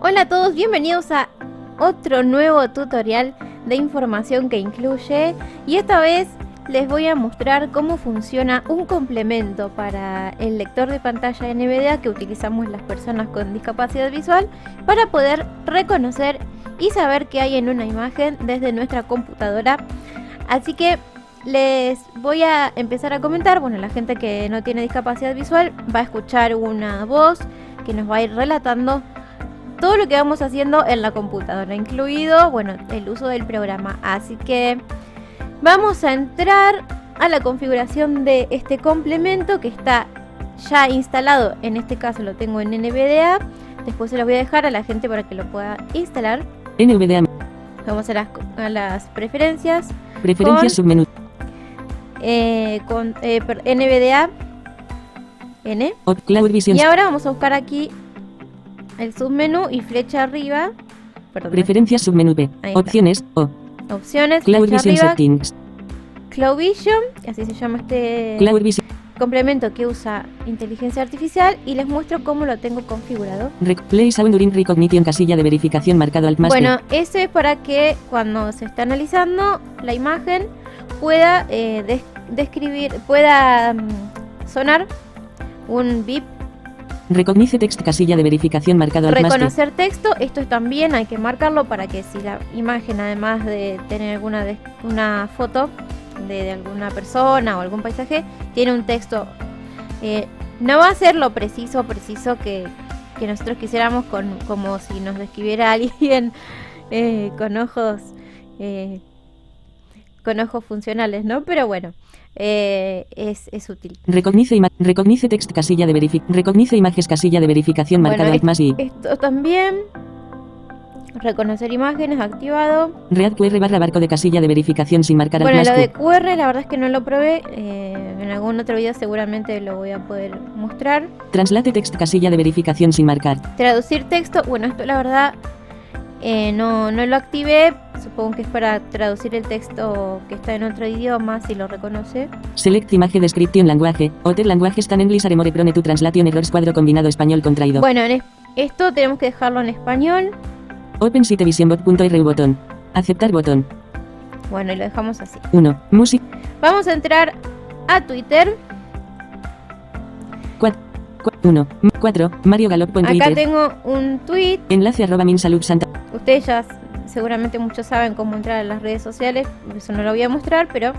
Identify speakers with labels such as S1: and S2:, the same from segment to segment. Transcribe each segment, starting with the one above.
S1: Hola a todos, bienvenidos a otro nuevo tutorial de información que incluye y esta vez les voy a mostrar cómo funciona un complemento para el lector de pantalla NVDA que utilizamos las personas con discapacidad visual para poder reconocer y saber qué hay en una imagen desde nuestra computadora. Así que les voy a empezar a comentar, bueno, la gente que no tiene discapacidad visual va a escuchar una voz que nos va a ir relatando todo lo que vamos haciendo en la computadora, incluido, bueno, el uso del programa. Así que vamos a entrar a la configuración de este complemento que está ya instalado, en este caso lo tengo en NVDA. Después se lo voy a dejar a la gente para que lo pueda instalar.
S2: NVDA.
S1: Vamos a las, a las preferencias.
S2: Preferencias submenú.
S1: Eh, con eh, NVDA N.
S2: Cloud Vision.
S1: Y ahora vamos a buscar aquí el submenú y flecha arriba.
S2: Perdón. Preferencias submenú B. Opciones O.
S1: Opciones.
S2: Cloud Vision
S1: arriba,
S2: Settings.
S1: Cloud Vision, así se llama este
S2: Cloud Vision.
S1: complemento que usa inteligencia artificial y les muestro cómo lo tengo configurado.
S2: Rec Play Sound During Recognition casilla de verificación marcado alt más B.
S1: Bueno, ese es para que cuando se está analizando la imagen pueda eh, des- describir, pueda mm, sonar un bip
S2: Recognice text casilla de verificación marcado B.
S1: Reconocer texto, esto también hay que marcarlo para que si la imagen, además de tener alguna una foto de, de alguna persona o algún paisaje, tiene un texto, eh, no va a ser lo preciso, preciso que, que nosotros quisiéramos, con, como si nos describiera alguien eh, con ojos, eh, con ojos funcionales, ¿no? Pero bueno, eh, es, es útil.
S2: Recognice, ima- recognice text casilla de verificación. Recognice imágenes casilla de verificación marcado
S1: Bueno,
S2: más I.
S1: Esto también, reconocer imágenes activado.
S2: Read QR barra barco de casilla de verificación sin marcar
S1: Bueno, lo de QR la verdad es que no lo probé. eh, en algún otro video seguramente lo voy a poder mostrar.
S2: Translate text casilla de verificación sin marcar.
S1: Traducir texto, bueno, esto la verdad eh, no, no lo activé. Supongo que es para traducir el texto que está en otro idioma, si lo reconoce.
S2: Select image description language. Other languages tan English are more prone to translation errors cuadro combinado español contraído.
S1: Bueno, en es- esto tenemos que dejarlo en español.
S2: Open sitevisionbot.ru botón. Aceptar botón.
S1: Bueno, y lo dejamos así.
S2: 1. Music.
S1: Vamos a entrar a Twitter.
S2: 1. 4. Mario Galop
S1: Acá
S2: Twitter.
S1: tengo un tweet.
S2: Enlace arroba minsalud santa.
S1: Ustedes ya seguramente muchos saben cómo entrar a las redes sociales. Eso no lo voy a mostrar, pero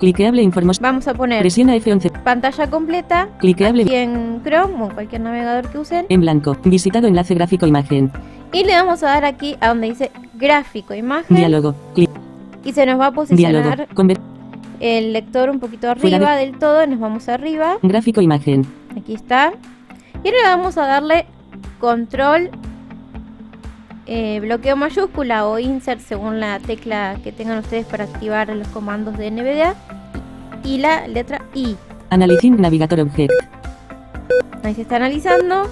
S2: Cliqueable informos.
S1: vamos a poner
S2: Presiona F11.
S1: pantalla completa
S2: Cliqueable
S1: aquí en Chrome o en cualquier navegador que usen.
S2: en blanco. Visitado enlace gráfico imagen.
S1: Y le vamos a dar aquí a donde dice gráfico, imagen.
S2: Diálogo. Clic.
S1: Y se nos va a
S2: Diálogo.
S1: posicionar
S2: Conver-
S1: el lector un poquito arriba del todo. Nos vamos arriba.
S2: gráfico imagen.
S1: Aquí está. Y ahora vamos a darle control, eh, bloqueo mayúscula o insert según la tecla que tengan ustedes para activar los comandos de NVDA. Y la letra I.
S2: Analyzing Navigator Object.
S1: Ahí se está analizando.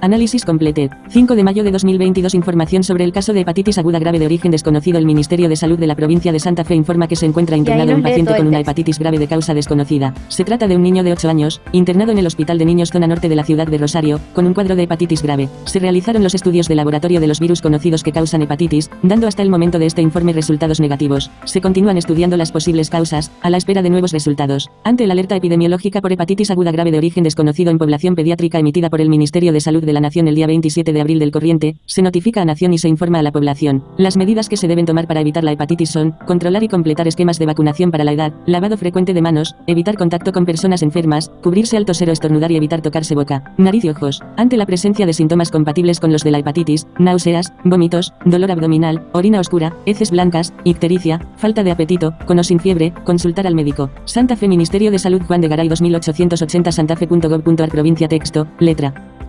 S2: Análisis completed. 5 de mayo de 2022 Información sobre el caso de hepatitis aguda grave de origen desconocido El Ministerio de Salud de la provincia de Santa Fe informa que se encuentra internado un paciente con una hepatitis grave de causa desconocida. Se trata de un niño de 8 años, internado en el Hospital de Niños Zona Norte de la ciudad de Rosario, con un cuadro de hepatitis grave. Se realizaron los estudios de laboratorio de los virus conocidos que causan hepatitis, dando hasta el momento de este informe resultados negativos. Se continúan estudiando las posibles causas, a la espera de nuevos resultados. Ante la alerta epidemiológica por hepatitis aguda grave de origen desconocido en población pediátrica emitida por el Ministerio de Salud de la Nación el día 27 de abril del corriente, se notifica a Nación y se informa a la población. Las medidas que se deben tomar para evitar la hepatitis son, controlar y completar esquemas de vacunación para la edad, lavado frecuente de manos, evitar contacto con personas enfermas, cubrirse al toser o estornudar y evitar tocarse boca, nariz y ojos. Ante la presencia de síntomas compatibles con los de la hepatitis, náuseas, vómitos, dolor abdominal, orina oscura, heces blancas, ictericia, falta de apetito, con o sin fiebre, consultar al médico. Santa Fe Ministerio de Salud Juan de Garay 2880 santafe.gov.ar provincia texto, letra.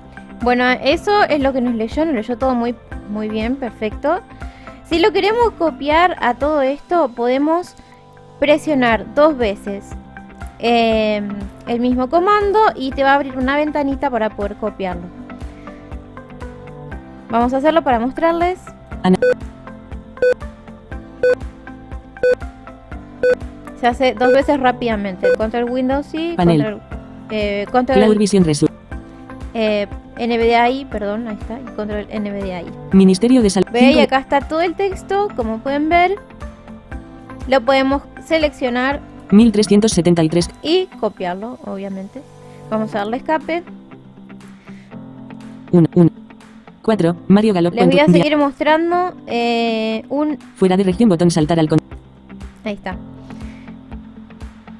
S1: Bueno, eso es lo que nos leyó. Nos leyó todo muy, muy bien, perfecto. Si lo queremos copiar a todo esto, podemos presionar dos veces eh, el mismo comando y te va a abrir una ventanita para poder copiarlo. Vamos a hacerlo para mostrarles. Se hace dos veces rápidamente. Control Windows y
S2: Panel.
S1: control, eh, control
S2: Cloud Vision
S1: eh, NVDAI, perdón, ahí está, control NVDAI.
S2: Ministerio de Salud.
S1: Ve, y acá está todo el texto, como pueden ver. Lo podemos seleccionar
S2: 1373.
S1: y copiarlo, obviamente. Vamos a darle escape.
S2: 1, 1. 4. Mario Galop.
S1: Les voy a seguir mostrando eh, un...
S2: Fuera de región, botón saltar al con.
S1: Ahí está.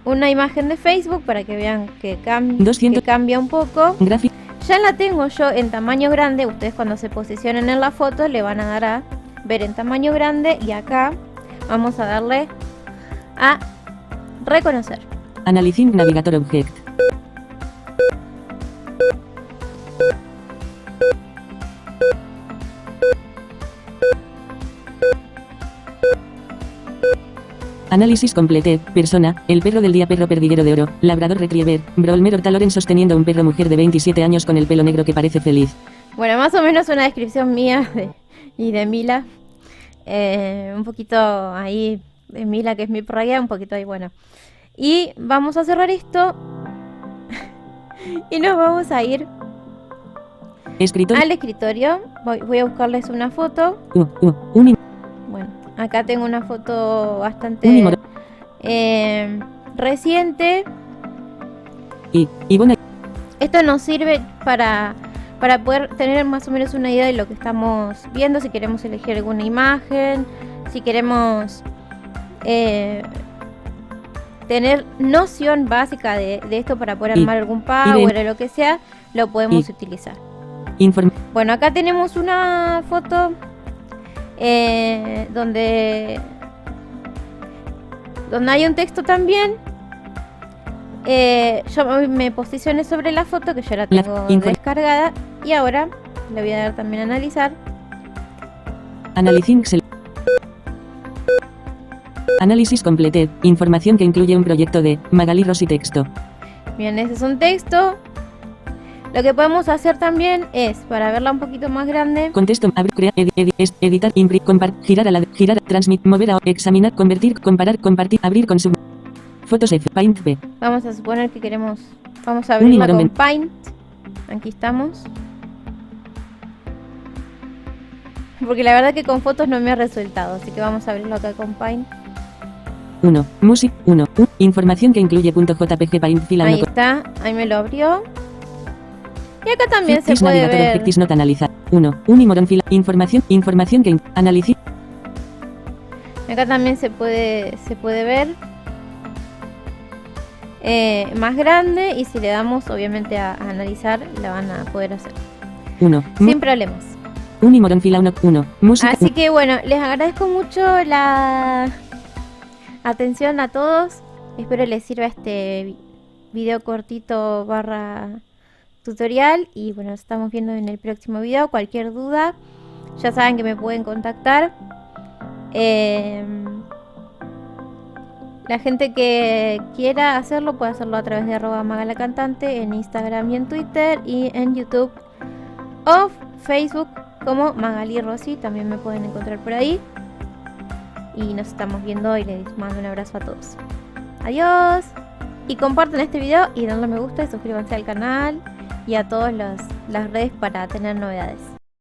S1: Una imagen de Facebook para que vean que, cam-
S2: 200.
S1: que cambia un poco.
S2: Gráfico.
S1: Ya la tengo yo en tamaño grande. Ustedes cuando se posicionen en la foto le van a dar a ver en tamaño grande. Y acá vamos a darle a reconocer.
S2: Analyzing Navigator Object. Análisis completed. Persona. El perro del día perro perdiguero de oro. Labrador retriever. Brolmer Hortaloren sosteniendo un perro mujer de 27 años con el pelo negro que parece feliz.
S1: Bueno, más o menos una descripción mía de- y de Mila. Eh, un poquito ahí de Mila, que es mi perra un poquito ahí, bueno. Y vamos a cerrar esto. y nos vamos a ir al escritorio. Voy, voy a buscarles una foto.
S2: U, u, un
S1: acá tengo una foto bastante eh, reciente.
S2: y, y bueno,
S1: Esto nos sirve para, para poder tener más o menos una idea de lo que estamos viendo, si queremos elegir alguna imagen, si queremos eh, tener noción básica de, de esto para poder armar algún power o lo que sea, lo podemos utilizar.
S2: inform-
S1: Bueno, acá tenemos una foto eh, donde donde hay un texto también. Eh, yo me- posicioné sobre la foto que ya la tengo descargada y ahora le voy a dar también a analizar.
S2: Analyzing Análisis completed. Información que incluye un proyecto de Magali Rossi texto.
S1: Bien, ese es un texto. Lo que podemos hacer también es, para verla un poquito más grande,
S2: Contexto, abrir, crear, editar, imprimir, compartir, girar a la, girar, transmit, mover a, examinar, convertir, comparar, compartir, abrir con sub. Fotos F, Paint B.
S1: vamos a suponer que queremos, vamos a abrirla con. Paint. Aquí estamos. Porque la verdad que con fotos no me ha resultado, así que vamos a abrirlo acá con Paint.
S2: 1. Music 1. Información que incluye .jpg Paint fila
S1: Ahí está, ahí me lo abrió. Y acá también se
S2: Fictis
S1: puede ver.
S2: objectis not analizar. 1. Unimoron fila. Información, información que analici-
S1: Acá también se puede, se puede ver eh, más grande y si le damos obviamente a, a analizar la van a poder hacer
S2: 1.
S1: sin problemas.
S2: Unimoron fila 1. 1. Música.
S1: Así que bueno, les agradezco mucho la atención a todos. Espero les sirva este vi- video cortito barra tutorial y bueno, nos estamos viendo en el próximo video. Cualquier duda, ya saben que me pueden contactar. Em, la gente que quiera hacerlo puede hacerlo a través de arroba magalacantante en Instagram y en Twitter y en YouTube o Facebook como Magali Rossi, también me pueden encontrar por ahí. Y nos estamos viendo y les mando un abrazo a todos. Adiós. Y compartan este video y denle me gusta y suscríbanse al canal y a todas las redes para tener novedades.